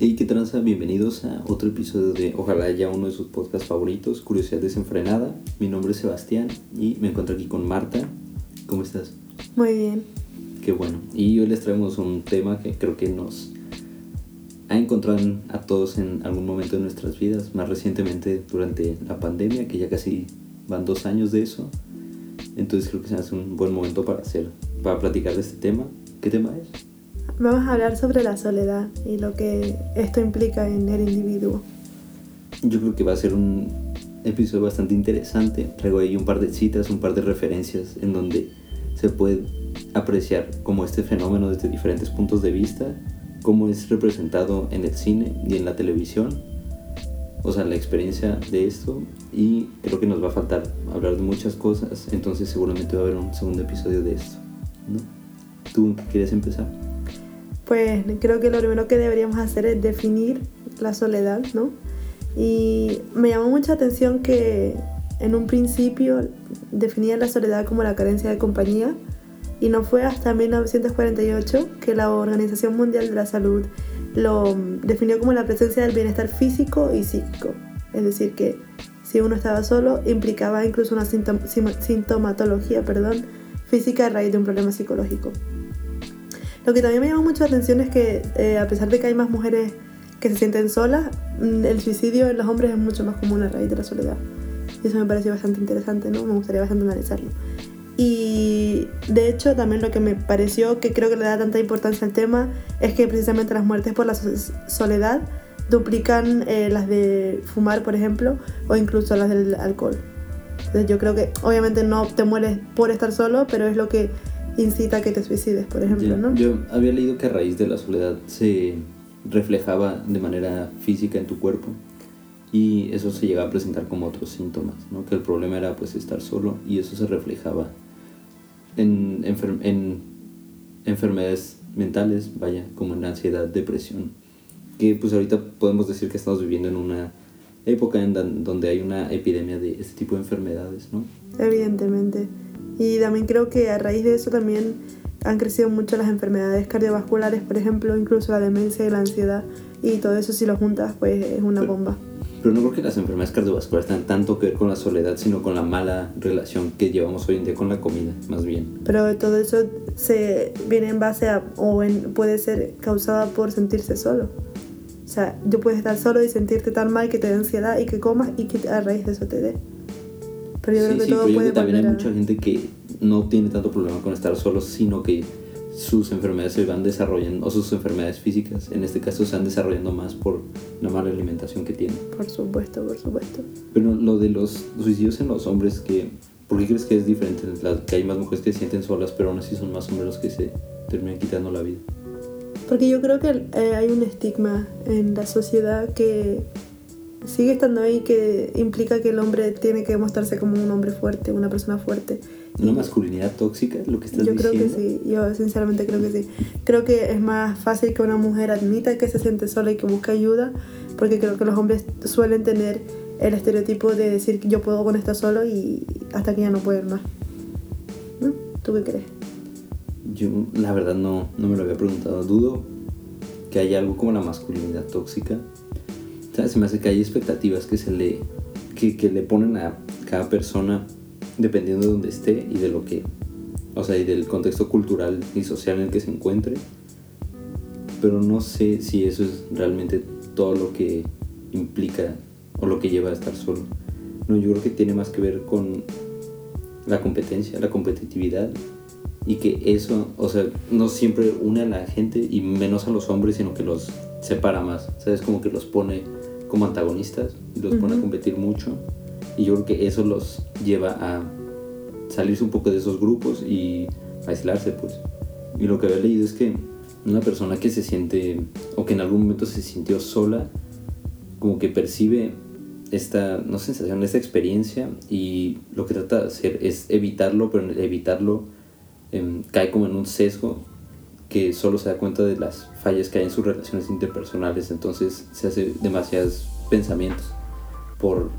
Hey, ¿qué tranza? Bienvenidos a otro episodio de Ojalá ya uno de sus podcasts favoritos, Curiosidad Desenfrenada. Mi nombre es Sebastián y me encuentro aquí con Marta. ¿Cómo estás? Muy bien. Qué bueno. Y hoy les traemos un tema que creo que nos ha encontrado a todos en algún momento de nuestras vidas, más recientemente durante la pandemia, que ya casi van dos años de eso. Entonces creo que se hace un buen momento para hacer, para platicar de este tema. ¿Qué tema es? Vamos a hablar sobre la soledad y lo que esto implica en el individuo. Yo creo que va a ser un episodio bastante interesante. Traigo ahí un par de citas, un par de referencias en donde se puede apreciar como este fenómeno desde diferentes puntos de vista, cómo es representado en el cine y en la televisión, o sea, la experiencia de esto y creo que nos va a faltar hablar de muchas cosas, entonces seguramente va a haber un segundo episodio de esto. ¿no? ¿Tú quieres empezar? Pues creo que lo primero que deberíamos hacer es definir la soledad, ¿no? Y me llamó mucha atención que en un principio definía la soledad como la carencia de compañía y no fue hasta 1948 que la Organización Mundial de la Salud lo definió como la presencia del bienestar físico y psíquico. Es decir, que si uno estaba solo implicaba incluso una sintomatología perdón, física a raíz de un problema psicológico. Lo que también me llama mucho la atención es que eh, a pesar de que hay más mujeres que se sienten solas, mm, el suicidio en los hombres es mucho más común a raíz de la soledad. Y eso me pareció bastante interesante, ¿no? Me gustaría bastante analizarlo. Y de hecho también lo que me pareció que creo que le da tanta importancia al tema es que precisamente las muertes por la soledad duplican eh, las de fumar, por ejemplo, o incluso las del alcohol. Entonces yo creo que obviamente no te mueres por estar solo, pero es lo que incita a que te suicides, por ejemplo, ¿no? Yo había leído que a raíz de la soledad se reflejaba de manera física en tu cuerpo y eso se llegaba a presentar como otros síntomas, ¿no? Que el problema era pues estar solo y eso se reflejaba en, en enfermedades mentales, vaya, como en ansiedad, depresión, que pues ahorita podemos decir que estamos viviendo en una época en donde hay una epidemia de este tipo de enfermedades, ¿no? Evidentemente. Y también creo que a raíz de eso también han crecido mucho las enfermedades cardiovasculares, por ejemplo, incluso la demencia y la ansiedad. Y todo eso si lo juntas, pues es una bomba. Pero no creo que las enfermedades cardiovasculares tengan tanto que ver con la soledad, sino con la mala relación que llevamos hoy en día con la comida, más bien. Pero todo eso se viene en base a, o puede ser causada por sentirse solo. O sea, tú puedes estar solo y sentirte tan mal que te dé ansiedad y que comas y que a raíz de eso te dé. Pero yo creo que sí, todo pero puede también hay mucha gente que no tiene tanto problema con estar solo, sino que sus enfermedades se van desarrollando, o sus enfermedades físicas, en este caso, se van desarrollando más por la mala alimentación que tienen. Por supuesto, por supuesto. Pero lo de los suicidios en los hombres, que, ¿por qué crees que es diferente? Que hay más mujeres que se sienten solas, pero aún así son más hombres los que se terminan quitando la vida. Porque yo creo que eh, hay un estigma en la sociedad que sigue estando ahí que implica que el hombre tiene que mostrarse como un hombre fuerte, una persona fuerte. ¿Una masculinidad tóxica lo que estás yo diciendo? Yo creo que sí, yo sinceramente creo que sí. Creo que es más fácil que una mujer admita que se siente sola y que busca ayuda, porque creo que los hombres suelen tener el estereotipo de decir que yo puedo con esto solo y hasta que ya no pueden más. ¿No? ¿Tú qué crees? Yo la verdad no, no me lo había preguntado. Dudo que haya algo como la masculinidad tóxica se me hace que hay expectativas que se le, que, le ponen a cada persona dependiendo de donde esté y de lo que, o sea, y del contexto cultural y social en el que se encuentre. Pero no sé si eso es realmente todo lo que implica o lo que lleva a estar solo. No, yo creo que tiene más que ver con la competencia, la competitividad y que eso, o sea, no siempre une a la gente y menos a los hombres, sino que los separa más, ¿sabes? Como que los pone como antagonistas los pone a competir mucho. Y yo creo que eso los lleva a salirse un poco de esos grupos y a aislarse, pues. Y lo que había leído es que una persona que se siente, o que en algún momento se sintió sola, como que percibe esta, no sensación, esta experiencia y lo que trata de hacer es evitarlo, pero evitarlo em, cae como en un sesgo que solo se da cuenta de las fallas que hay en sus relaciones interpersonales, entonces se hace demasiados pensamientos por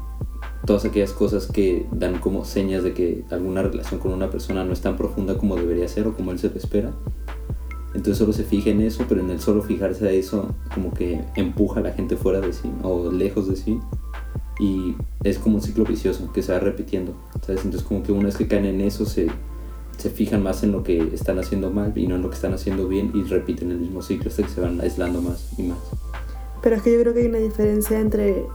todas aquellas cosas que dan como señas de que alguna relación con una persona no es tan profunda como debería ser o como él se lo espera. Entonces solo se fija en eso, pero en el solo fijarse a eso como que empuja a la gente fuera de sí o lejos de sí. Y es como un ciclo vicioso que se va repitiendo. Entonces como que una vez que caen en eso se, se fijan más en lo que están haciendo mal y no en lo que están haciendo bien y repiten el mismo ciclo hasta que se van aislando más y más. Pero es que yo creo que hay una diferencia entre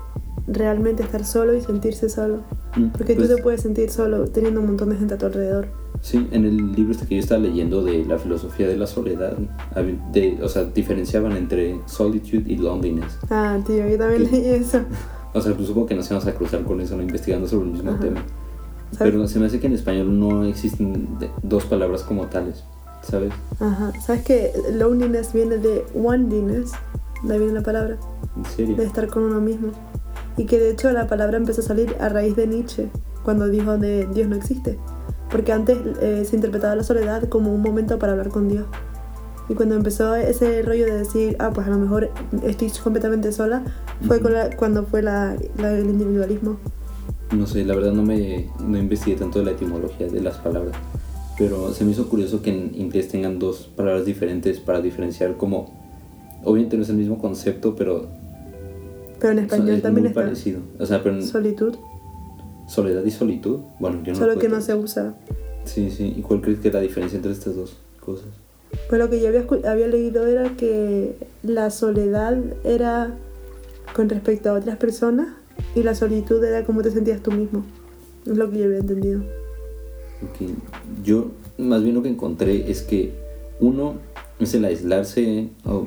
realmente estar solo y sentirse solo. Mm, Porque pues, tú te puedes sentir solo teniendo un montón de gente a tu alrededor. Sí, en el libro este que yo estaba leyendo de la filosofía de la soledad, de, o sea, diferenciaban entre solitude y loneliness. Ah, tío, yo también ¿Qué? leí eso. O sea, pues supongo que nos íbamos a cruzar con eso, ¿no? investigando sobre el mismo Ajá. tema. ¿Sabes? Pero se me hace que en español no existen dos palabras como tales, ¿sabes? Ajá. ¿Sabes que loneliness viene de oneness? De ahí viene la palabra. En serio. de estar con uno mismo. Y que de hecho la palabra empezó a salir a raíz de Nietzsche, cuando dijo de Dios no existe. Porque antes eh, se interpretaba la soledad como un momento para hablar con Dios. Y cuando empezó ese rollo de decir, ah, pues a lo mejor estoy completamente sola, fue con la- cuando fue la, la- el individualismo. No sé, la verdad no me no investigué tanto de la etimología de las palabras. Pero se me hizo curioso que en inglés tengan dos palabras diferentes para diferenciar como... Obviamente no es el mismo concepto, pero Pero en español es también muy está parecido. O sea, pero en solitud, soledad y solitud, bueno, yo no solo lo que no se usa. Sí, sí. ¿Y cuál crees que es la diferencia entre estas dos cosas? Pues lo que yo había, había leído era que la soledad era con respecto a otras personas y la solitud era cómo te sentías tú mismo. Es lo que yo había entendido. Porque yo, más bien lo que encontré es que uno es el aislarse, o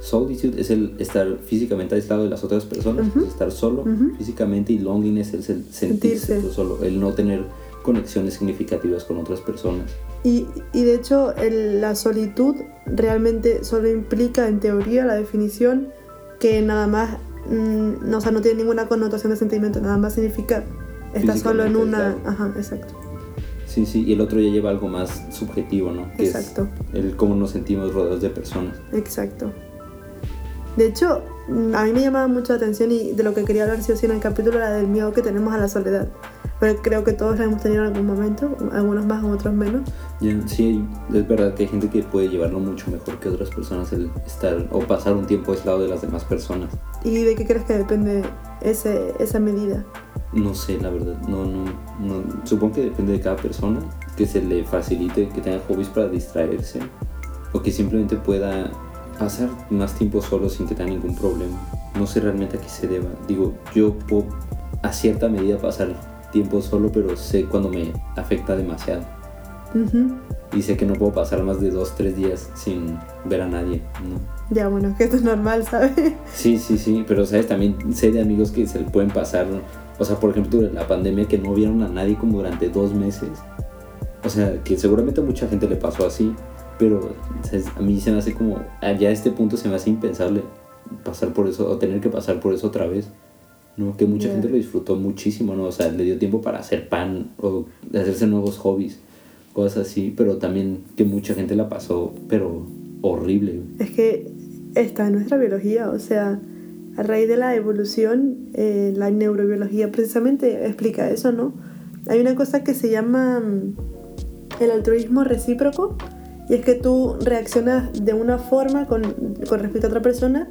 solitude es el estar físicamente aislado de las otras personas, es estar solo físicamente, y loneliness es el sentirse, solo, el no tener conexiones significativas con otras personas. Y, y de hecho el- la solitud realmente solo implica en teoría la definición que nada más, mm, no, o sea, no tiene ninguna connotación de sentimiento, nada más significa estar solo en una... Ajá, exacto. Sí, sí, y el otro ya lleva algo más subjetivo, ¿no? Que Exacto. es el cómo nos sentimos rodeados de personas. Exacto. De hecho, mm, a mí me llamaba mucho la atención y de lo que quería hablar sí o sí en el capítulo era del miedo que tenemos a la soledad. Pero creo que todos la hemos tenido en algún momento, algunos más, otros menos. Sí, es verdad que hay gente que puede llevarlo mucho mejor que otras personas el estar o pasar un tiempo aislado de las demás personas. ¿Y de qué crees que depende ese, esa medida? No sé, la verdad, no, no, no, supongo que depende de cada persona, que se le facilite, que tenga hobbies para distraerse, o que simplemente pueda pasar más tiempo solo sin que tenga ningún problema. No sé realmente a qué se deba. Digo, yo puedo a cierta medida pasar tiempo solo, pero sé cuando me afecta demasiado. Y sé que no puedo pasar más de dos, tres días sin ver a nadie, ¿no? Ya, bueno, que esto es normal, ¿sabes? Sí, sí, sí, pero sabes, también sé de amigos que se le pueden pasar, o sea, por ejemplo, durante la pandemia que no vieron a nadie como durante dos meses. O sea, que seguramente a mucha gente le pasó así, pero ¿sabes? a mí se me hace como, allá a este punto se me hace impensable pasar por eso, o tener que pasar por eso otra vez. ¿No? Que mucha Ya. gente lo disfrutó muchísimo, ¿no? O sea, le dio tiempo para hacer pan o hacerse nuevos hobbies, cosas así, pero también que mucha gente la pasó, pero horrible. Es que está en nuestra biología, o sea, a raíz de la evolución, eh, la neurobiología precisamente explica eso, ¿no? Hay una cosa que se llama mm, el altruismo recíproco, y es que tú reaccionas de una forma con, con respecto a otra persona,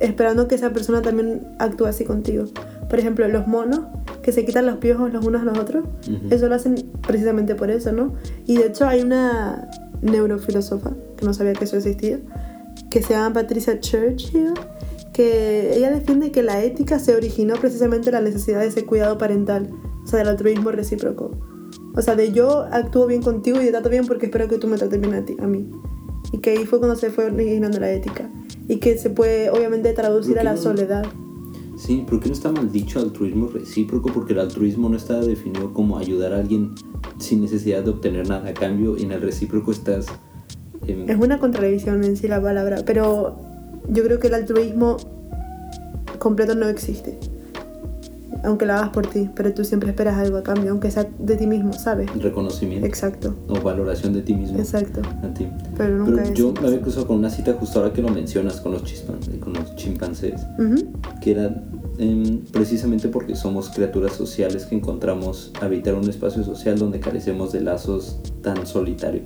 esperando que esa persona también actúe así contigo. Por ejemplo, los monos que se quitan los piojos los unos a los otros, Ujú. eso lo hacen precisamente por eso, ¿no? Y de hecho hay una neurofilósofa, que no sabía que eso existía, que se llama Patricia Churchill, que ella defiende que la ética se originó precisamente de la necesidad de ese cuidado parental, o sea, del altruismo recíproco. O sea, de yo actúo bien contigo y te trato bien porque espero que tú me trates bien a, ti, a mí. Y que ahí fue cuando se fue originando la ética. Y que se puede obviamente traducir ¿Por a la no? soledad. Sí, ¿por qué no está mal dicho altruismo recíproco? Porque el altruismo no está definido como ayudar a alguien sin necesidad de obtener nada a cambio y en el recíproco estás... em, Es una contradicción en sí la palabra, pero yo creo que el altruismo completo no existe. Aunque lo hagas por ti, pero tú siempre esperas algo a cambio, aunque sea de ti mismo, ¿sabes? reconocimiento Exacto, o valoración de ti mismo. exacto. A ti. Pero nunca Pero es. yo me había cruzado con una cita justo ahora que lo mencionas con los, chispan- con los chimpancés, Ujú, que era em, precisamente porque somos criaturas sociales que encontramos habitar un espacio social donde carecemos de lazos tan solitarios.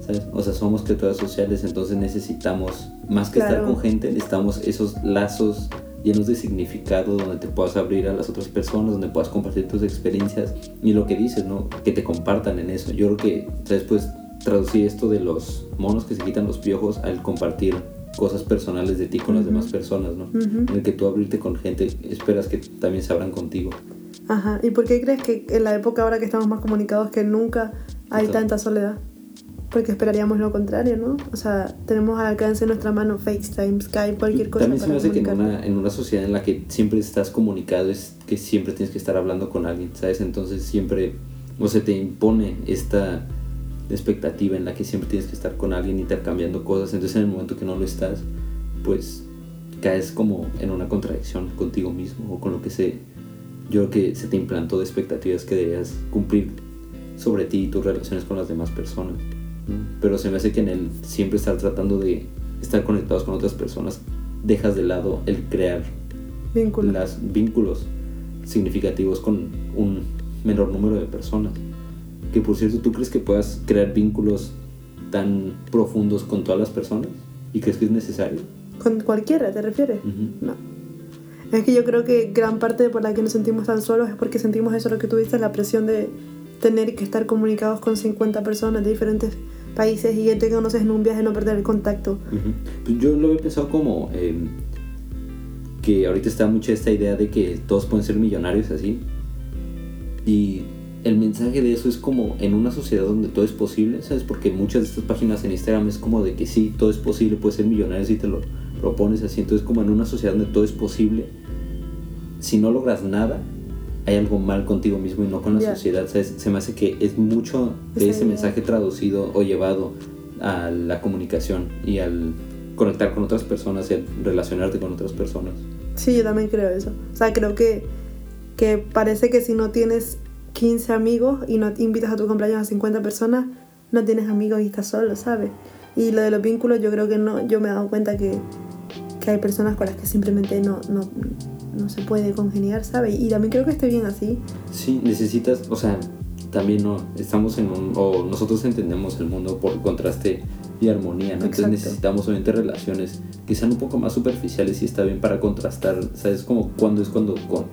¿sabes? O sea, somos criaturas sociales, entonces necesitamos, más que estar Claro. con gente, necesitamos esos lazos llenos de significado donde te puedas abrir a las otras personas, donde puedas compartir tus experiencias y lo que dices, ¿no? Que te compartan en eso. Yo creo que, ¿sabes? Pues traducir esto de los monos que se quitan los piojos al compartir cosas personales de ti con las demás personas, ¿no? En el que tú abrirte con gente, esperas que también se abran contigo. Ajá. ¿Y por qué crees que en la época ahora que estamos más comunicados que nunca hay tanta soledad? Porque esperaríamos lo contrario, ¿no? O sea, tenemos al alcance de nuestra mano FaceTime, Skype, cualquier cosa También se me hace que en una, en una sociedad en la que siempre estás comunicado es que siempre tienes que estar hablando con alguien, ¿sabes? Entonces siempre, o se te impone esta expectativa en la que siempre tienes que estar con alguien intercambiando cosas, entonces en el momento que no lo estás, pues caes como en una contradicción contigo mismo o con lo que se, yo creo que se te implantó de expectativas que debías cumplir sobre ti y tus relaciones con las demás personas. Pero se me hace que en el siempre estar tratando de estar conectados con otras personas, dejas de lado el crear Vínculo. los vínculos significativos con un menor número de personas. Que por cierto, ¿tú crees que puedas crear vínculos tan profundos con todas las personas? ¿Y crees que es necesario? ¿Con cualquiera te refieres? Ujú. No. Es que yo creo que gran parte por la que nos sentimos tan solos es porque sentimos eso, lo que tú dices, la presión de tener que estar comunicados con 50 personas de diferentes países y gente que conoces en un viaje no perder el contacto. Ujú. Pues yo lo he pensado como eh, que ahorita está mucha esta idea de que todos pueden ser millonarios así. Y el mensaje de eso es como en una sociedad donde todo es posible, ¿sabes? Porque muchas de estas páginas en Instagram es como de que sí, todo es posible, puedes ser millonario si te lo propones así. Entonces como en una sociedad donde todo es posible, si no logras nada, hay algo mal contigo mismo y no con la Ya. sociedad, ¿sabes? Se me hace que es mucho de ese mensaje traducido o llevado a la comunicación y al conectar con otras personas y al relacionarte con otras personas. Sí, yo también creo eso. O sea, creo que, que parece que si no tienes 15 amigos y no invitas a tu cumpleaños a 50 personas, no tienes amigos y estás solo, ¿sabes? Y lo de los vínculos, yo creo que no, yo me he dado cuenta que, que hay personas con las que simplemente no, no, no se puede congeniar, ¿sabes? Y también creo que esté bien así. Sí, necesitas, o sea, también no, estamos en un, o nosotros entendemos el mundo por contraste y armonía, ¿no? Entonces necesitamos obviamente relaciones que sean un poco más superficiales y está bien para contrastar, ¿sabes? Como cuando es cuando con-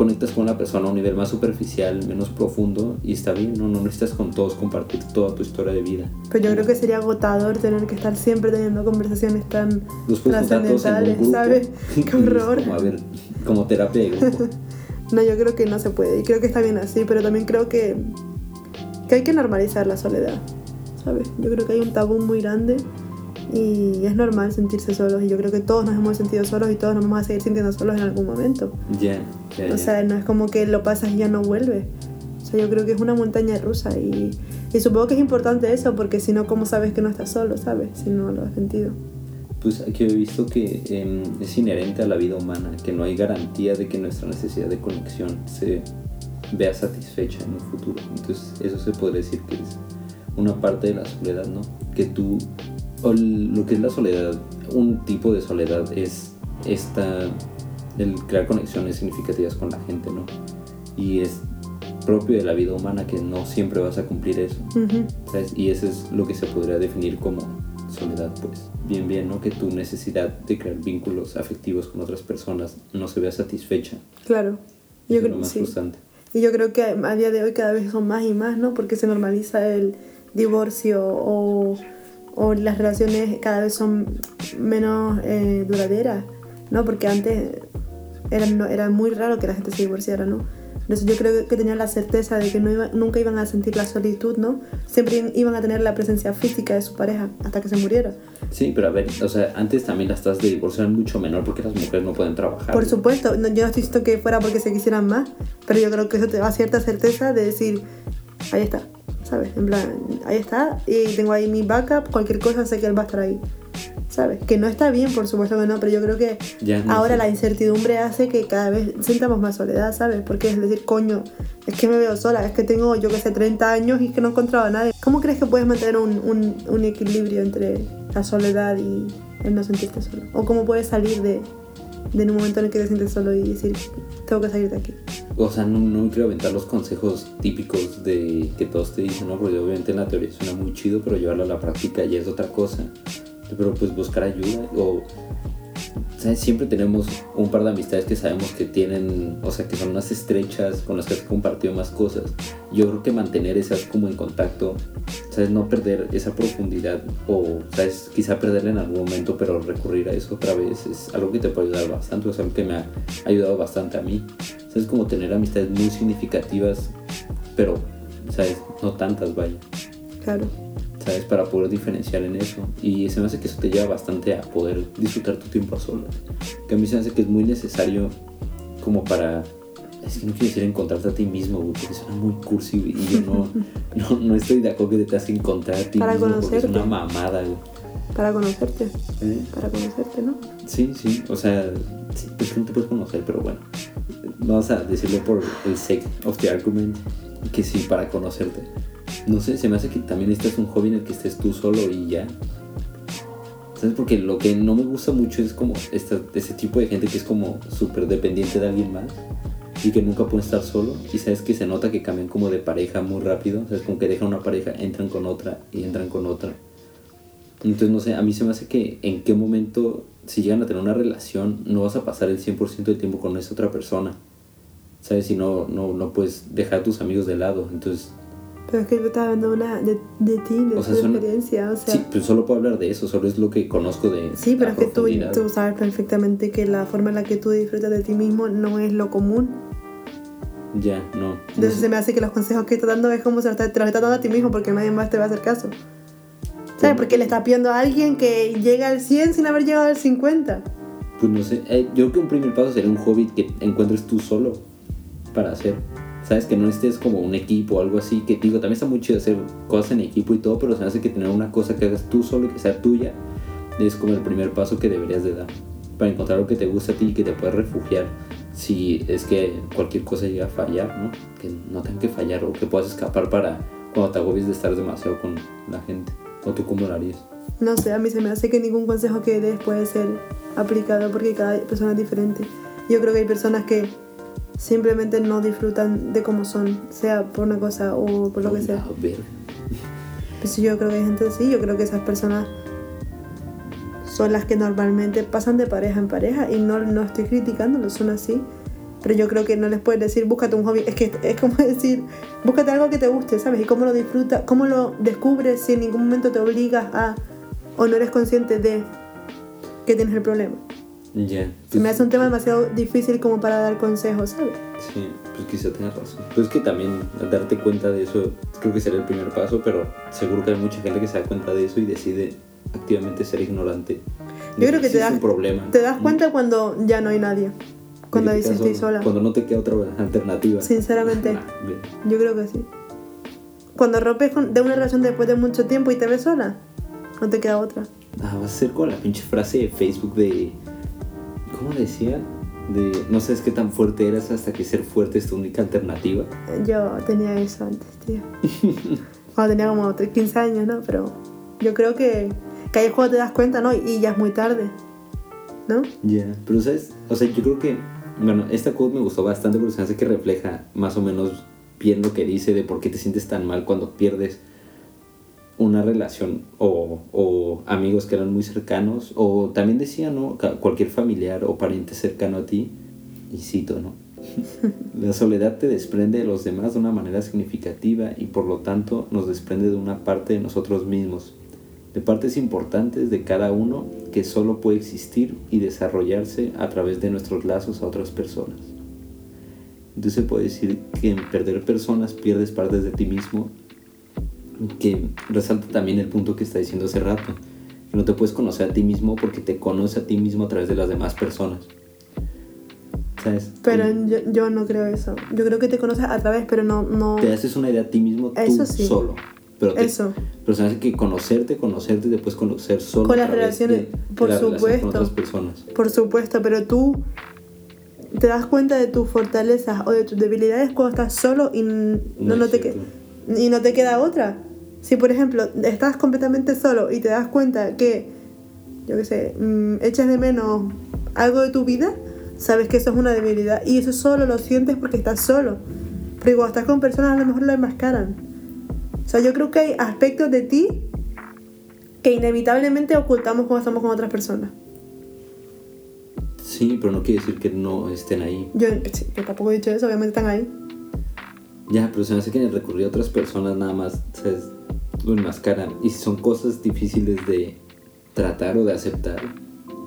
conectas con una persona a un nivel más superficial, menos profundo y está bien, ¿no? No necesitas con todos compartir toda tu historia de vida. Pero yo creo que sería agotador tener que estar siempre teniendo conversaciones tan Los trascendentales, grupo. ¿sabes? Qué horror. Como, a ver, como terapia de grupo. No, yo creo que no se puede y creo que está bien así, pero también creo que, que hay que normalizar la soledad, ¿sabes? Yo creo que hay un tabú muy grande y es normal sentirse solos y yo creo que todos nos hemos sentido solos y todos nos vamos a seguir sintiendo solos en algún momento. Ya, ya, ya. O sea, no es como que lo pasas y ya no vuelve. O sea, yo creo que es una montaña rusa y, y supongo que es importante eso porque si no, ¿cómo sabes que no estás solo, sabes? Si no lo has sentido. Pues aquí he visto que em, es inherente a la vida humana, que no hay garantía de que nuestra necesidad de conexión se vea satisfecha en un futuro. Entonces eso se podría decir que es una parte de la soledad, ¿no? Que tú, lo que es la soledad, un tipo de soledad es esta, el crear conexiones significativas con la gente, ¿no? Y es propio de la vida humana que no siempre vas a cumplir eso. ¿sabes? Y eso es lo que se podría definir como soledad, pues. Bien, bien, ¿no? Que tu necesidad de crear vínculos afectivos con otras personas no se vea satisfecha. Claro. Yo Eso es creo lo más sí. frustrante. Y yo creo que a día de hoy cada vez son más y más, ¿no? Porque se normaliza el divorcio o, o las relaciones cada vez son menos eh, duraderas, ¿no? Porque antes era, no- era muy raro que la gente se divorciara, ¿no? Entonces yo creo que tenían la certeza de que no iba- nunca iban a sentir la solitud, ¿no? Siempre iban a tener la presencia física de su pareja hasta que se muriera. Sí, pero a ver, o sea, antes también las tasas de divorcio eran mucho menor porque las mujeres no pueden trabajar. Por supuesto, no- yo no estoy diciendo que fuera porque se quisieran más, pero yo creo que eso te da cierta certeza de decir, ahí está, ¿sabes? En plan, ahí está, y tengo ahí mi backup, cualquier cosa sé que él va a estar ahí, ¿sabes? Que no está bien, por supuesto que no, pero yo creo que Ya, ahora la incertidumbre hace que cada vez sintamos más soledad, ¿sabes? Porque es decir, coño, es que me veo sola, es que tengo, yo que sé, 30 años y es que no he encontrado a nadie. ¿Cómo crees que puedes mantener un, un, un equilibrio entre la soledad y el no sentirte solo? ¿O cómo puedes salir de, de un momento en el que te sientes solo y decir, tengo que salir de aquí? O sea, no, no quiero aventar los consejos típicos de que todos te dicen, ¿no? Porque obviamente en la teoría suena muy chido, pero llevarlo a la práctica ya es otra cosa. Pero pues buscar ayuda o ¿sabes? Siempre tenemos un par de amistades que sabemos que tienen, o sea, que son más estrechas, con las que has compartido más cosas. Yo creo que mantener esas como en contacto, ¿sabes? No perder esa profundidad o, ¿sabes? Quizá perderla en algún momento, pero recurrir a eso otra vez es algo que te puede ayudar bastante, o algo que me ha ayudado bastante a mí. ¿Sabes? Como tener amistades muy significativas, pero, ¿sabes? No tantas, vaya. Claro. ¿Sabes? Para poder diferenciar en eso. Y se me hace que eso te lleva bastante a poder disfrutar tu tiempo a solas. Que a mí se me hace que es muy necesario como para... Es que no quiero decir encontrarte a ti mismo, güey, porque suena muy cursi y yo no, no, no, estoy de acuerdo que te tengas que encontrar a ti Para mismo conocerte. porque es una mamada, güey. Para conocerte. ¿Eh? Para conocerte, ¿no? Sí, sí, o sea, sí, pues no te puedes conocer, pero bueno, vamos a decirlo por el sake of the argument, que sí, para conocerte. No sé, se me hace que también este es un hobby en el que estés tú solo y ya. ¿Sabes? Porque lo que no me gusta mucho es como esta, ese tipo de gente que es como súper dependiente de alguien más y que nunca puede estar solo. Y sabes que se nota que cambian como de pareja muy rápido. ¿Sabes? Como que dejan una pareja, entran con otra y entran con otra. Entonces, no sé, a mí se me hace que en qué momento, si llegan a tener una relación, no vas a pasar el 100% del tiempo con esa otra persona. ¿Sabes? Si no, no, no puedes dejar a tus amigos de lado. Entonces, Pero es que yo estaba hablando una de, de ti, de O tu experiencia, o sea... sí, pues solo puedo hablar de eso, solo es lo que conozco de. Sí, pero es que tú, tú sabes perfectamente que la forma en la que tú disfrutas de ti mismo no es lo común. Ya, no. no Entonces sé. se me hace que los consejos que estás dando es como se los estás- te los estás dando a ti mismo porque nadie más te va a hacer caso. ¿Sabes? Porque le estás pidiendo a alguien que llega al 100 sin haber llegado al 50. Pues no sé, eh, yo creo que un primer paso sería un hobby que encuentres tú solo para hacer. Sabes que no estés como un equipo o algo así, que digo, también está muy chido hacer cosas en equipo y todo, pero se me hace que tener una cosa que hagas tú solo y que sea tuya es como el primer paso que deberías de dar para encontrar lo que te gusta a ti y que te puedas refugiar si es que cualquier cosa llega a fallar, ¿no? Que no tenga que fallar o que puedas escapar para cuando te agobies de estar demasiado con la gente. ¿O tú cómo lo harías? No sé, a mí se me hace que ningún consejo que des puede ser aplicado porque cada persona es diferente. Yo creo que hay personas que simplemente no disfrutan de cómo son, sea por una cosa o por lo que sea. Ver. Pues yo creo que hay gente así, yo creo que esas personas son las que normalmente pasan de pareja en pareja y no, no estoy criticándolos, son así. Pero yo creo que no les puedes decir, búscate un hobby. Es que es como decir, búscate algo que te guste, ¿sabes? Y cómo lo disfrutas, cómo lo descubres si en ningún momento te obligas a o no eres consciente de que tienes el problema. Ya. Se me pues- hace un tema demasiado difícil como para dar consejos, ¿sabes? Sí, pues quizá tengas razón. Pues es que también darte cuenta de eso creo que sería el primer paso, pero seguro que hay mucha gente que se da cuenta de eso y decide activamente ser ignorante. Yo creo que te das, un problema. te das cuenta cuando ya no hay nadie. Cuando que dices estoy sola. Cuando no te queda otra alternativa. Sinceramente. Ah. Yo creo que sí. Cuando rompes con- de una relación después de mucho tiempo y te ves sola, no te queda otra. Ah, va a ser como la pinche frase de Facebook de. ¿Cómo decía? De no sabes qué tan fuerte eras hasta que ser fuerte es tu única alternativa. Yo tenía eso antes, tío. Cuando tenía como 15 años, ¿no? Pero yo creo que, que ahí cuando te das cuenta, ¿no? Y ya es muy tarde, ¿no? Ya, pero sabes, o sea, yo creo que, bueno, esta quote me gustó bastante porque se hace que refleja más o menos bien lo que dice de por qué te sientes tan mal cuando pierdes una relación o, o amigos que eran muy cercanos o también decía, ¿no? Cualquier familiar o pariente cercano a ti, y cito, ¿no? La soledad te desprende de los demás de una manera significativa y por lo tanto nos desprende de una parte de nosotros mismos, de partes importantes de cada uno que solo puede existir y desarrollarse a través de nuestros lazos a otras personas. Entonces se puede decir que en perder personas pierdes partes de ti mismo, que resalta también el punto que está diciendo hace rato, que no te puedes conocer a ti mismo porque te conoces a ti mismo a través de las demás personas. ¿Sabes? Pero yo, yo no creo eso. Yo creo que te conoces a través, pero no... no... te haces una idea a ti mismo tú Eso sí. solo. Pero, te- Eso. pero se hace que conocerte, conocerte y después conocer solo. Con las de- relaciones, de por la relación supuesto. Con otras personas. Por supuesto, pero tú te das cuenta de tus fortalezas o de tus debilidades cuando estás solo y no, No no es te que- y no te queda otra. Si por ejemplo estás completamente solo y te das cuenta que, yo qué sé, mm, echas de menos algo de tu vida, sabes que eso es una debilidad y eso solo lo sientes porque estás solo. Pero cuando estás con personas a lo mejor lo enmascaran. O sea, yo creo que hay aspectos de ti que inevitablemente ocultamos cuando estamos con otras personas. Sí, pero no quiere decir que no estén ahí. Yo, yo tampoco he dicho eso, obviamente están ahí. Ya, pero se me hace que recurrir a otras personas nada más. Lo enmascaran. Y si son cosas difíciles de tratar o de aceptar,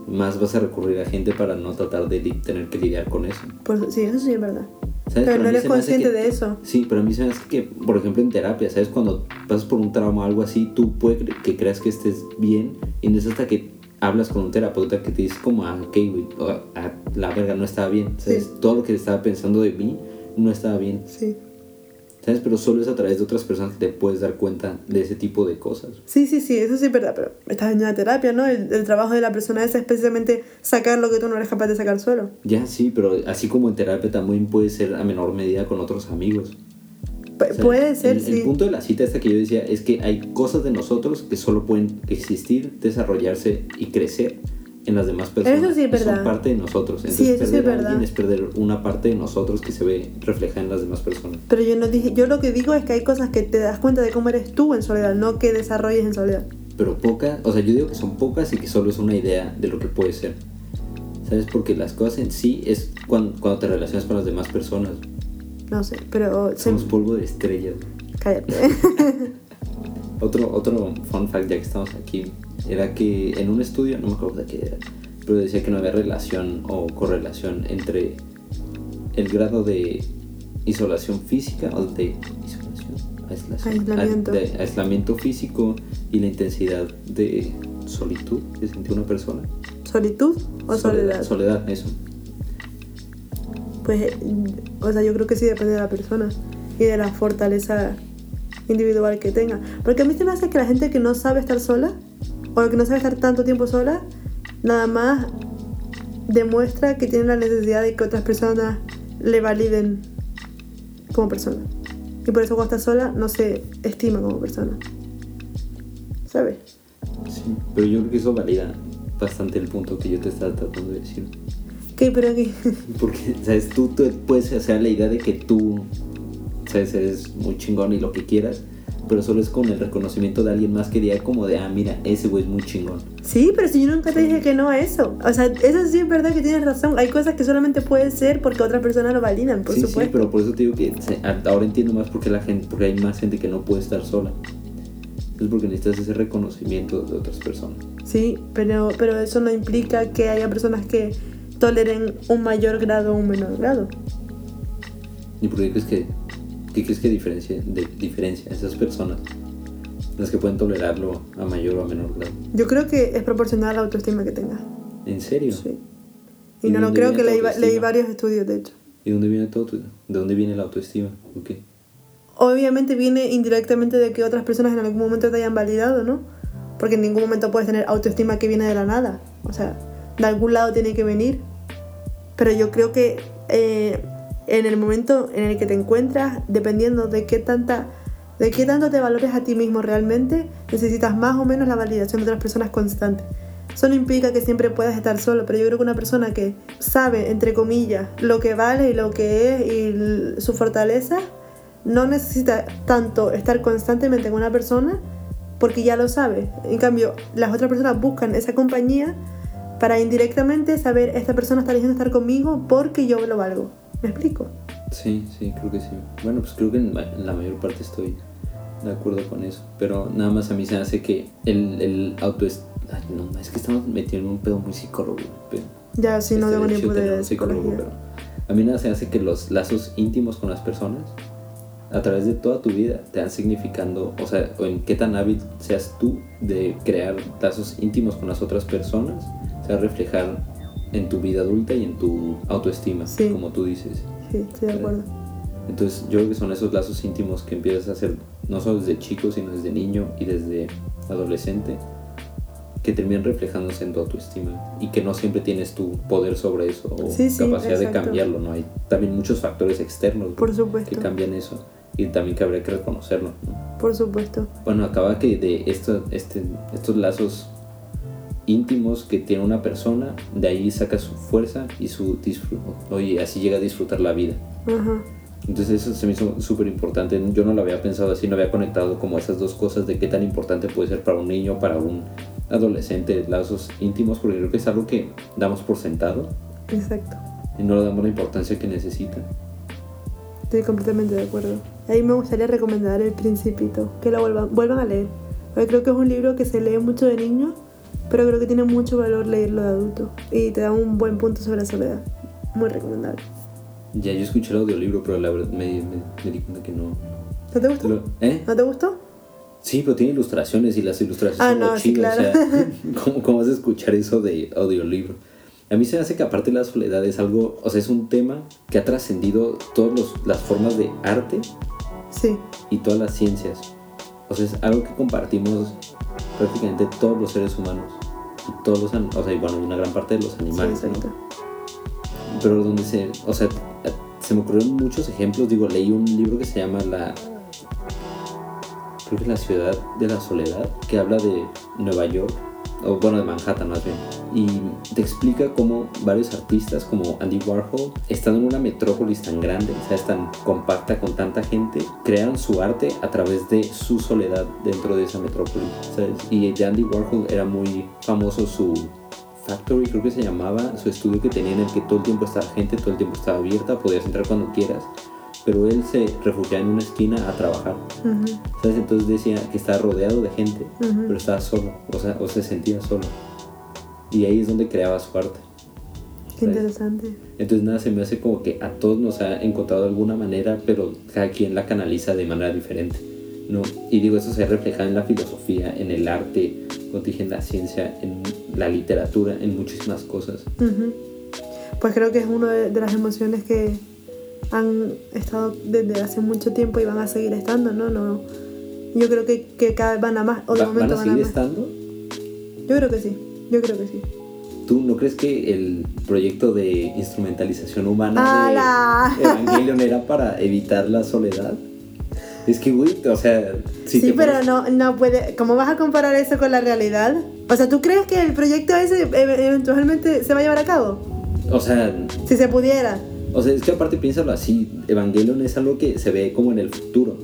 más vas a recurrir a gente para no tratar de tener que lidiar con eso. Pues, sí, eso sí es verdad. ¿Sabes? Pero a no eres consciente que- de eso. Sí, pero a mí se me hace que, por ejemplo, en terapia, ¿sabes? Cuando pasas por un trauma o algo así, tú puedes que creas que estés bien y no es hasta que hablas con un terapeuta que te dice como, ah, ok, güey, o, ah, la verga no estaba bien, ¿sabes? Sí. Todo lo que estaba pensando de mí no estaba bien, Sí. ¿Sabes? Pero solo es a través de otras personas que te puedes dar cuenta de ese tipo de cosas. Sí, sí, sí, eso sí es verdad, pero estás en una terapia, ¿no? El, el trabajo de la persona es precisamente sacar lo que tú no eres capaz de sacar solo. Ya sí, pero así como en terapia también puede ser a menor medida con otros amigos. Pu- O sea, puede ser, el, sí. el punto de la cita esta que yo decía es que hay cosas de nosotros que solo pueden existir, desarrollarse y crecer en las demás personas. Eso sí es y Son verdad. parte de nosotros. Sí, Entonces, eso sí es perder a alguien verdad. es perder una parte de nosotros que se ve reflejada en las demás personas. Pero yo no dije, yo lo que digo es que hay cosas que te das cuenta de cómo eres tú en soledad, no que desarrolles en soledad. Pero pocas, o sea, yo digo que son pocas y que solo es una idea de lo que puede ser. ¿Sabes? Porque las cosas en sí es cuando, cuando te relacionas con las demás personas. No sé, pero se- Somos polvo de estrellas. cállate. Otro, otro fun fact, ya que estamos aquí, era que en un estudio, no me acuerdo de qué era, pero decía que no había relación o correlación entre el grado de isolación física o de isolación, aislación, Aislamiento. a- de aislamiento físico y la intensidad de solitud que sintió una persona. ¿Solitud o soledad? Soledad, eso. Pues, o sea, yo creo que sí depende de la persona y de la fortaleza individual que tenga. Porque a mí se me hace que la gente que no sabe estar sola, o que no sabe estar tanto tiempo sola, nada más demuestra que tiene la necesidad de que otras personas le validen como persona. Y por eso cuando está sola no se estima como persona. ¿Sabes? Sí, pero yo creo que eso valida bastante el punto que yo te estaba tratando de decir. ¿Qué? Pero aquí. Porque, ¿sabes? Tú, tú puedes hacer la idea de que tú, ¿sabes? Eres muy chingón y lo que quieras, pero solo es con el reconocimiento de alguien más que diga como de, ah, mira, ese güey es muy chingón. Sí, pero si yo nunca te dije que no a eso. O sea, eso sí es verdad que tienes razón. Hay cosas que solamente pueden ser porque otras personas lo validan, por sí, supuesto. sí, pero por eso te digo que ahora entiendo más por qué la gente, porque hay más gente que no puede estar sola. Es porque necesitas ese reconocimiento de otras personas. Sí, pero, pero eso no implica que haya personas que toleren un mayor grado o un menor grado. ¿Y por qué crees que, qué crees que diferencia, de, diferencia esas personas? Las que pueden tolerarlo a mayor o a menor grado. Yo creo que es proporcional a la autoestima que tengas. ¿En serio? Sí. ¿Y Y no dónde creo que leí, leí varios estudios, de hecho. ¿Y dónde viene todo tu- ¿De dónde viene la autoestima? ¿O qué? Obviamente viene indirectamente de que otras personas en algún momento te hayan validado, ¿no? Porque en ningún momento puedes tener autoestima que viene de la nada. O sea, de algún lado tiene que venir. Pero yo creo que eh, en el momento en el que te encuentras, dependiendo de qué tanta de qué tanto te valores a ti mismo realmente, necesitas más o menos la validación de otras personas constante. Eso no implica que siempre puedas estar solo, pero yo creo que una persona que sabe, entre comillas, lo que vale y lo que es y su fortaleza, no necesita tanto estar constantemente con una persona porque ya lo sabe. En cambio, las otras personas buscan esa compañía para indirectamente saber esta persona está eligiendo estar conmigo porque yo lo valgo. ¿Me explico? Sí, sí, creo que sí. Bueno, pues creo que en, la mayor parte estoy de acuerdo con eso. Pero nada más a mí se hace que el, el auto es... Ay, no, es que estamos metiendo en un pedo muy psicólogo. Pero Ya, si no tengo ni psicólogo, pero a mí nada se hace que los lazos íntimos con las personas a través de toda tu vida te van significando, o sea, o en qué tan hábil seas tú de crear lazos íntimos con las otras personas, se va a reflejar en tu vida adulta y en tu autoestima, Sí. como tú dices. Sí, estoy de acuerdo. Entonces yo creo que son esos lazos íntimos que empiezas a hacer no solo desde chico, sino desde niño y desde adolescente, que terminan reflejándose en tu autoestima y que no siempre tienes tu poder sobre eso o Sí, sí, capacidad de exacto. cambiarlo, ¿no? Hay también muchos factores externos Por que supuesto. cambian eso y también que habría que reconocerlo, ¿no? Por supuesto. Bueno, acaba que de esto, este, estos lazos íntimos que tiene una persona, de ahí saca su fuerza y su disfruto. Y así llega a disfrutar la vida. Ajá. Entonces eso se me hizo súper importante. Yo no lo había pensado así, no había conectado como esas dos cosas de qué tan importante puede ser para un niño, para un adolescente, lazos íntimos, porque creo que es algo que damos por sentado Exacto. y no le damos la importancia que necesita. Estoy completamente de acuerdo. Ahí me gustaría recomendar El Principito, que lo vuelvan, vuelvan a leer. Porque creo que es un libro que se lee mucho de niño, pero creo que tiene mucho valor leerlo de adulto. Y te da un buen punto sobre la soledad. Muy recomendable. Ya yo escuché el audiolibro, pero la verdad me, me- me di cuenta que no. ¿No te gustó? Lo- ¿Eh? ¿No te gustó? Sí, pero tiene ilustraciones y las ilustraciones Ah, son no, sí, claro. O sea, ¿cómo, ¿cómo vas a escuchar eso de audiolibro? A mí se me hace que aparte la soledad es algo, o sea, es un tema que ha trascendido todas las formas de arte Sí. y todas las ciencias. O sea, es algo que compartimos prácticamente todos los seres humanos. Y todos los, o sea, y bueno, una gran parte de los Sí, animales, pero donde se, o sea, se me ocurrieron muchos ejemplos, digo, leí un libro que se llama La, creo que es La ciudad de la soledad, que habla de Nueva York, bueno, de Manhattan más bien, y te explica cómo varios artistas como Andy Warhol, estando en una metrópolis tan grande, o sea, es tan compacta con tanta gente, crearon su arte a través de su soledad dentro de esa metrópolis, ¿sabes? Y Andy Warhol era muy famoso su Factory, creo que se llamaba, su estudio que tenía en el que todo el tiempo estaba gente, todo el tiempo estaba abierta, podías entrar cuando quieras, pero él se refugiaba en una esquina a trabajar, Ujú, ¿sabes? Entonces decía que estaba rodeado de gente, ujú. pero estaba solo, o sea, o se sentía solo. Y ahí es donde creaba su arte. Qué interesante. Entonces nada, se me hace como que a todos nos ha encontrado de alguna manera, pero cada quien la canaliza de manera diferente. ¿no? Y digo, eso se refleja en la filosofía, en el arte, como te dije, en la ciencia, en la literatura, en muchísimas cosas. Ujú. Pues creo que es una de las emociones que han estado desde hace mucho tiempo y van a seguir estando, ¿no? no yo creo que, que cada vez van a más, o de Va- ¿Van momento a van a seguir más. estando? Yo creo que sí, yo creo que sí. ¿Tú no crees que el proyecto de instrumentalización humana ¡Hala! de Evangelion era para evitar la soledad? Es que, güey, o sea, Sí, te pero no, no puede. ¿Cómo vas a comparar eso con la realidad? O sea, ¿tú crees que el proyecto ese eventualmente se va a llevar a cabo? O sea, Si se pudiera. O sea, es que aparte piénsalo así, Evangelion es algo que se ve como en el futuro.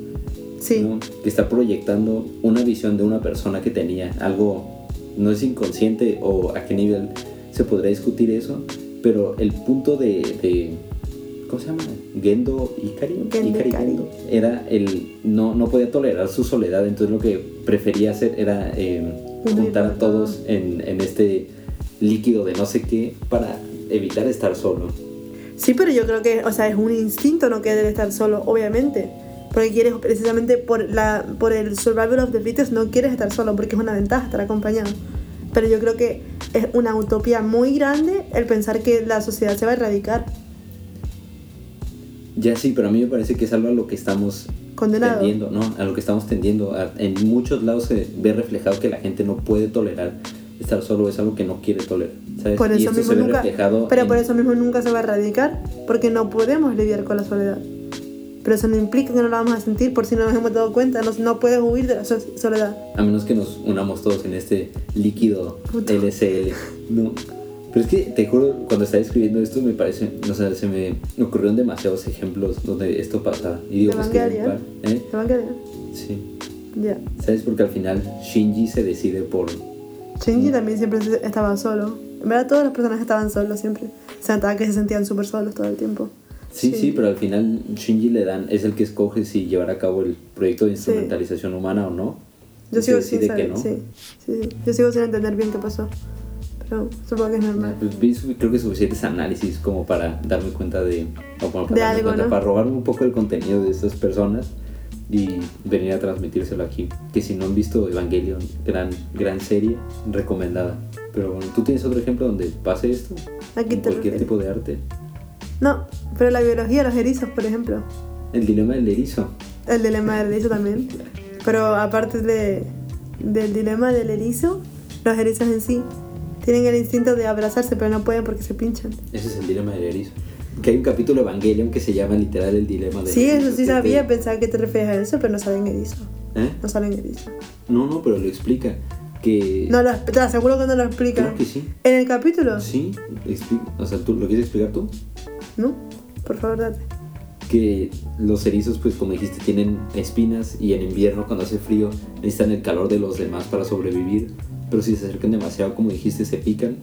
Sí. ¿no? Que está proyectando una visión de una persona que tenía algo, no es inconsciente o a qué nivel se podría discutir eso, pero el punto de, de- ¿cómo se llama? Gendo Ikari, Gendo Ikari Ikari. Gendo, era el, no, no podía tolerar su soledad, entonces lo que prefería hacer era eh, Unirlo juntar a a todos en, en este líquido de no sé qué para evitar estar solo. Sí, pero yo creo que, o sea, es un instinto no querer estar solo, obviamente. Porque quieres, precisamente por, la, por el survival of the fittest, no quieres estar solo porque es una ventaja estar acompañado. Pero yo creo que es una utopía muy grande el pensar que la sociedad se va a erradicar. Ya sí, pero a mí me parece que es algo a lo que estamos Condenado. tendiendo, ¿no? A lo que estamos tendiendo. En muchos lados se ve reflejado que la gente no puede tolerar estar solo, es algo que no quiere tolerar, ¿sabes? Por y eso esto mismo se ve nunca, pero en- por eso mismo nunca se va a erradicar, porque no podemos lidiar con la soledad. Pero eso no implica que no la vamos a sentir, por si no nos hemos dado cuenta, no, no puedes huir de la so- soledad. a menos que nos unamos todos en este líquido Puto. LSL, ¿no? Pero es que te juro, cuando estaba escribiendo esto me parece, o sea, se me ocurrieron demasiados ejemplos donde esto pasaba. Y digo, pues que ¿eh? ¿Se van a quedar? Sí. Ya. ¿Sabes? Porque al final Shinji se decide por Shinji también siempre estaba solo. En verdad todos los personajes estaban solos siempre. Se notaba que se sentían súper solos todo el tiempo. Sí, sí, pero al final Shinji le dan, es el que escoge si llevar a cabo el proyecto de instrumentalización humana o no. Yo sigo sin saber, no. sí, sí, sí. Yo sigo sin entender bien qué pasó. Pero supongo que es normal. Pues creo que suficientes análisis como para darme cuenta de, o como para, De algo, ¿no? para robarme un poco el contenido de estas personas y venir a transmitírselo aquí. Que si no han visto Evangelion, gran, gran serie, recomendada. Pero bueno, ¿tú tienes otro ejemplo donde pase esto? ¿A qué En te cualquier refieres? tipo de arte. No, pero la biología, los erizos, por ejemplo. El dilema del erizo. El dilema del erizo también. Pero aparte de, del dilema del erizo, los erizos en sí tienen el instinto de abrazarse, pero no pueden porque se pinchan. Ese es el dilema del erizo. Que hay un capítulo de Evangelion que se llama literal el dilema del Sí, eso sí sabía, te- pensaba que te refieres a eso, pero no saben erizo. ¿Eh? No saben erizo. No, no, pero lo explica. que... No lo, te aseguro que no lo explican. Creo que sí. ¿En el capítulo? Sí, expli- o sea, ¿tú lo quieres explicar tú? ¿No? Por favor, date. que los erizos, pues como dijiste, tienen espinas y en invierno cuando hace frío necesitan el calor de los demás para sobrevivir, pero si se acercan demasiado, como dijiste, se pican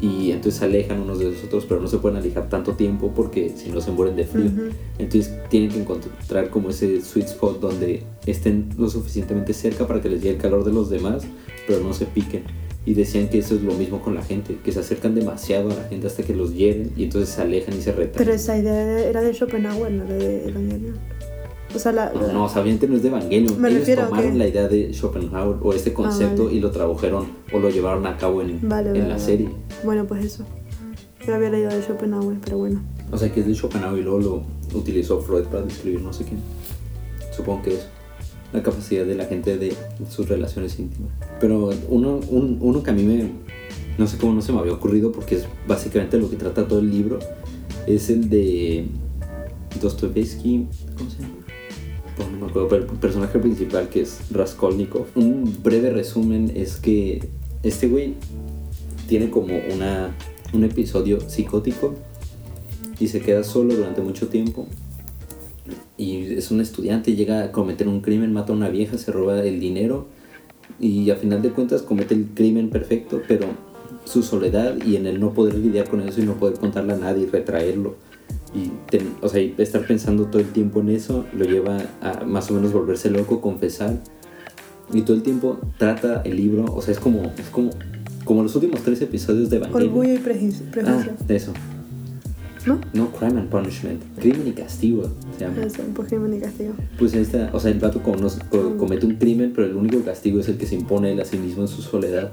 y entonces se alejan unos de los otros, pero no se pueden alejar tanto tiempo porque si no se mueren de frío. Entonces tienen que encontrar como ese sweet spot donde estén lo suficientemente cerca para que les llegue el calor de los demás, pero no se piquen. Y decían que eso es lo mismo con la gente, que se acercan demasiado a la gente hasta que los hieren y entonces se alejan y se retraen. Pero esa idea era de Schopenhauer, no de Evangelion. O sea, la. No, no, o sea, obviamente no es de Evangelion. Me Ellos refiero tomaron la idea de Schopenhauer o este concepto vale. y lo tradujeron o lo llevaron a cabo en, Vale, en vale, la serie. Bueno, pues eso. Yo había leído de Schopenhauer, pero bueno. O sea, que es de Schopenhauer y luego lo utilizó Freud para describir no sé quién. Supongo que es la capacidad de la gente de sus relaciones íntimas. Pero uno, un- uno que a mí me... No sé cómo no se me había ocurrido porque es básicamente lo que trata todo el libro. Es el de Dostoevsky. ¿Cómo se llama? No me acuerdo, pero el personaje principal que es Raskolnikov. Un breve resumen es que este güey tiene como una, un episodio psicótico y se queda solo durante mucho tiempo. Y es un estudiante, llega a cometer un crimen, mata a una vieja, se roba el dinero y a final de cuentas comete el crimen perfecto, pero su soledad y en el no poder lidiar con eso y no poder contarle a nadie y retraerlo y ten- o sea, y estar pensando todo el tiempo en eso lo lleva a más o menos volverse loco, confesar y todo el tiempo trata el libro, o sea, es como es como como los últimos tres episodios de Evangelion. Orgullo y prejuicio. Ah, eso. ¿No? No, Crime and Punishment. Crimen y castigo se llama. Eso, un Pokémon y castigo. Pues ahí está, o sea, el vato cono- co- comete un crimen, pero el único castigo es el que se impone él a sí mismo en su soledad.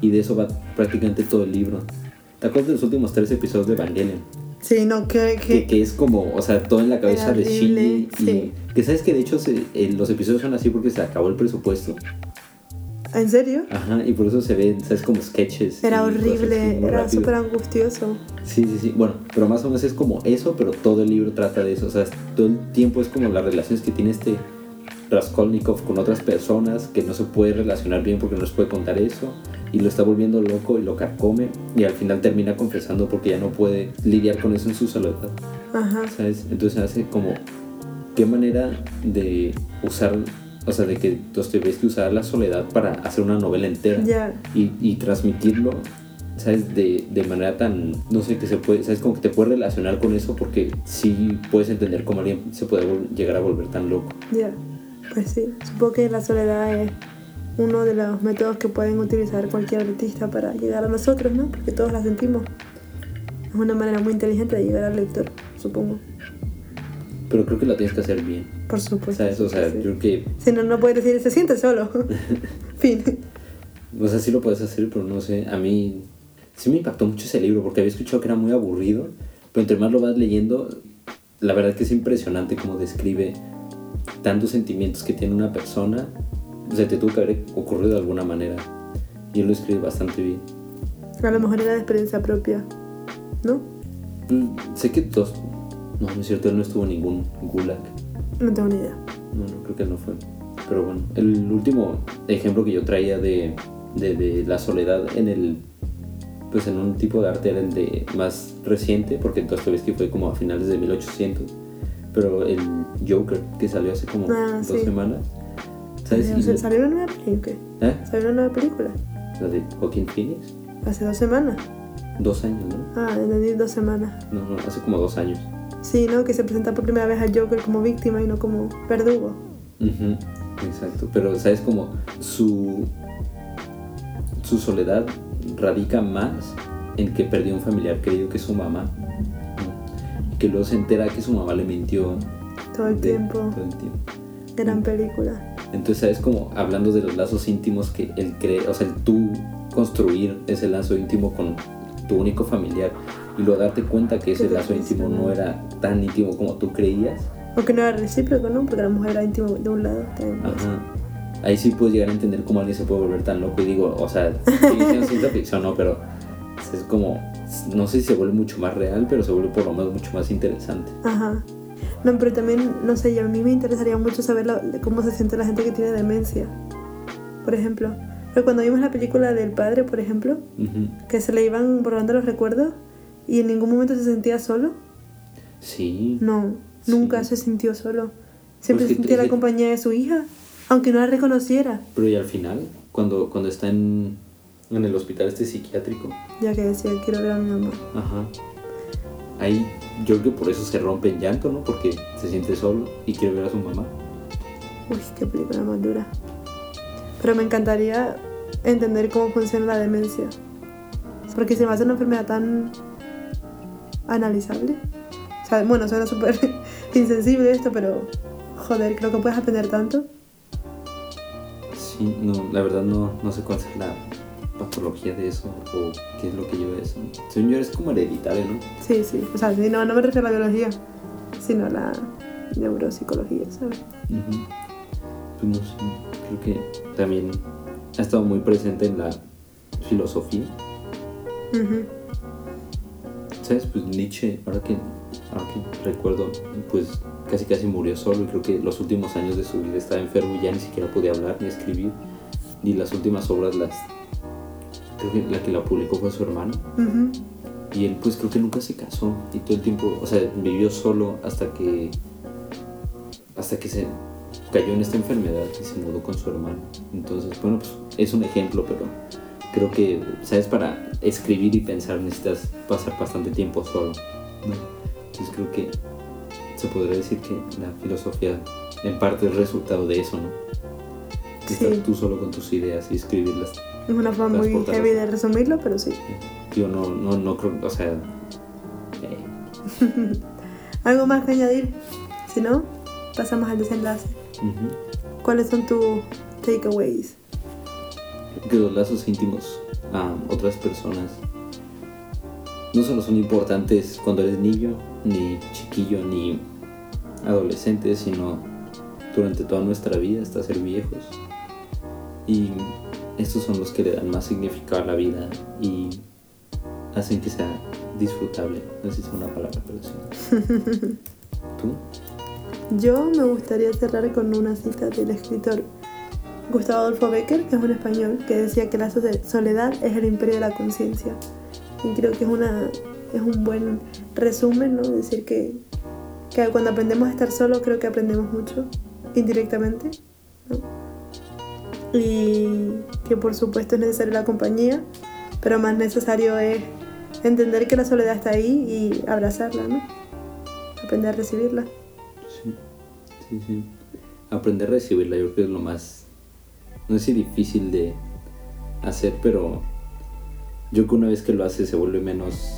Y de eso va prácticamente todo el libro. ¿Te acuerdas de los últimos tres episodios de Evangelion? Sí, no, que. Que, que que es como, o sea, todo en la cabeza de Shinji. Y sí. que sabes que de hecho se- eh, los episodios son así porque se acabó el presupuesto. ¿En serio? Ajá, y por eso se ven, ¿sabes? Como sketches. Era horrible, era súper angustioso. Sí, sí, sí. Bueno, pero más o menos es como eso, pero todo el libro trata de eso. O sea, todo el tiempo es como las relaciones que tiene este Raskolnikov con otras personas que no se puede relacionar bien porque no les puede contar eso y lo está volviendo loco y lo carcome y al final termina confesando porque ya no puede lidiar con eso en su soledad, Ajá. ¿sabes? Entonces hace como qué manera de usar, o sea, de que Dostoevsky usara la soledad para hacer una novela entera Ya. y, y transmitirlo, ¿sabes? De, de manera tan, no sé, que se puede, ¿sabes? Como que te puedes relacionar con eso porque sí puedes entender cómo alguien se puede llegar a volver tan loco. Ya. Pues sí. Supongo que la soledad es uno de los métodos que pueden utilizar cualquier artista para llegar a nosotros, ¿no? Porque todos la sentimos. Es una manera muy inteligente de llegar al lector, supongo. Pero creo que lo tienes que hacer bien, Por supuesto. ¿sabes? O sea, Sí. yo creo que, Si no, no puedes decir, se siente solo. fin. o sea, sí lo puedes hacer, pero no sé, a mí sí me impactó mucho ese libro porque había escuchado que era muy aburrido, pero entre más lo vas leyendo, la verdad que es impresionante cómo describe tantos sentimientos que tiene una persona, o sea, te tuvo que haber ocurrido de alguna manera. Y él lo escribe bastante bien. A lo mejor era de experiencia propia, ¿no? Mm, sé que dos... No, no es cierto, él no estuvo en ningún gulag. No tengo ni idea. No, no, creo que no fue. Pero bueno, el último ejemplo que yo traía de, de, de la soledad en el... Pues en un tipo de arte era el de más reciente, porque Dostoevsky fue como a finales de 1800. Pero el Joker, que salió hace como Ah, dos sí. semanas. ¿Sabes? Salió- Y- ¿Salió una nueva película? ¿Eh? ¿Salió una nueva película? La de Joaquín Phoenix. Hace dos semanas. Dos años, ¿no? Ah, entendí dos semanas. No, no, hace como dos años. Sí, ¿no? Que se presenta por primera vez al Joker como víctima y no como verdugo. Ujú, Exacto, pero sabes como su su soledad radica más en que perdió un familiar querido que es su mamá que luego se entera que su mamá le mintió Todo el de- tiempo. todo el tiempo. Gran película. Entonces sabes como hablando de los lazos íntimos que él cree, o sea, el tú construir ese lazo íntimo con tu único familiar y luego darte cuenta que ese lazo íntimo no era tan íntimo como tú creías. Aunque no era recíproco, ¿no? Porque la mujer era íntima de un lado. también. Ajá. Ahí sí puedes llegar a entender cómo alguien se puede volver tan loco. Y digo, o sea, sigue siendo ciencia ficción, ¿no? Pero es como, no sé si se vuelve mucho más real, pero se vuelve por lo menos mucho más interesante. Ajá. No, pero también, no sé, a mí me interesaría mucho saber la- cómo se siente la gente que tiene demencia. Por ejemplo, Pero cuando vimos la película del padre, por ejemplo, que se le iban borrando los recuerdos y en ningún momento se sentía solo. Sí. No, Sí. nunca se sintió solo. Siempre Pues sentía la compañía de su hija, aunque no la reconociera. Pero y al final, cuando, cuando está en, en el hospital este psiquiátrico, Ya que decía, quiero ver a mi mamá. ajá. Ahí yo creo que por eso se rompe en llanto, ¿no? Porque se siente solo y quiere ver a su mamá. Uy, qué película más dura. Pero me encantaría entender cómo funciona la demencia. Porque se me hace una enfermedad tan analizable. O sea, bueno, suena súper insensible esto, pero joder, creo que puedes aprender tanto. Sí, no, la verdad no, no sé cuál es la patología de eso o qué es lo que lleva eso. Según yo es como hereditario, ¿no? Sí, sí. O sea, sí, no, no me refiero a la biología, sino a la neuropsicología, ¿sabes? Pues no sé, creo que también ha estado muy presente en la filosofía. ¿Sabes? Pues Nietzsche, ahora que, ahora que recuerdo, pues casi casi murió solo y creo que los últimos años de su vida estaba enfermo y ya ni siquiera podía hablar ni escribir. Y las últimas obras las... Creo que la que la publicó fue su hermano. Y él pues creo que nunca se casó y todo el tiempo, o sea, vivió solo hasta que... Hasta que se cayó en esta enfermedad y se mudó con su hermano. Entonces, bueno, pues es un ejemplo, pero creo que, ¿sabes? Para escribir y pensar necesitas pasar bastante tiempo solo. ¿no? Entonces creo que se podría decir que la filosofía en parte es resultado de eso, ¿no? Sí. Estar tú solo con tus ideas y escribirlas. Es una forma muy heavy de resumirlo, pero sí. Yo no, no, no creo, o sea... eh, ¿Algo más que añadir? Si no, pasamos al desenlace. ¿Cuáles son tus takeaways? Que los lazos íntimos a otras personas no solo son importantes cuando eres niño, ni chiquillo, ni adolescente, sino durante toda nuestra vida hasta ser viejos. Y estos son los que le dan más significado a la vida y hacen que sea disfrutable. No sé si es una palabra, pero sí. ¿Tú? Yo me gustaría cerrar con una cita del escritor Gustavo Adolfo Becker, que es un español, que decía que la so- soledad es el imperio de la conciencia. Y creo que es, una, es un buen resumen, ¿no? Decir que, que cuando aprendemos a estar solos, creo que aprendemos mucho, indirectamente, ¿no? Y que por supuesto es necesaria la compañía, pero más necesario es entender que la soledad está ahí y abrazarla, ¿no? Aprender a recibirla. Sí, sí, sí. Aprender a recibirla yo creo que es lo más, no sé si difícil de hacer, pero yo creo que una vez que lo haces se vuelve menos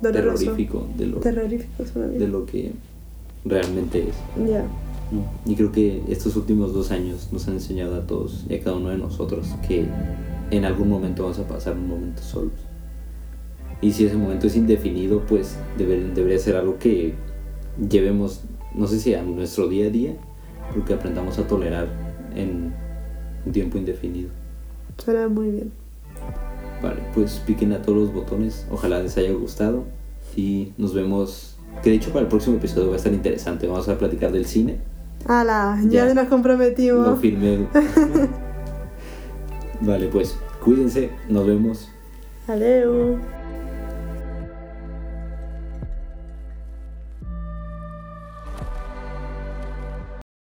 Doloroso. terrorífico de lo, Terrorífico de lo que realmente es. Ya. Y creo que estos últimos dos años nos han enseñado a todos y a cada uno de nosotros que en algún momento vamos a pasar un momento solos. Y si ese momento es indefinido, pues deber- debería ser algo que llevemos, no sé si a nuestro día a día, pero que aprendamos a tolerar en un tiempo indefinido. Suena muy bien. Vale, pues piquen a todos los botones, ojalá les haya gustado y nos vemos, que de hecho para el próximo episodio va a estar interesante, vamos a platicar del cine. ¡Hala! Ya, Ya. nos Lo comprometimos. firmé. vale, pues cuídense, nos vemos. Adiós.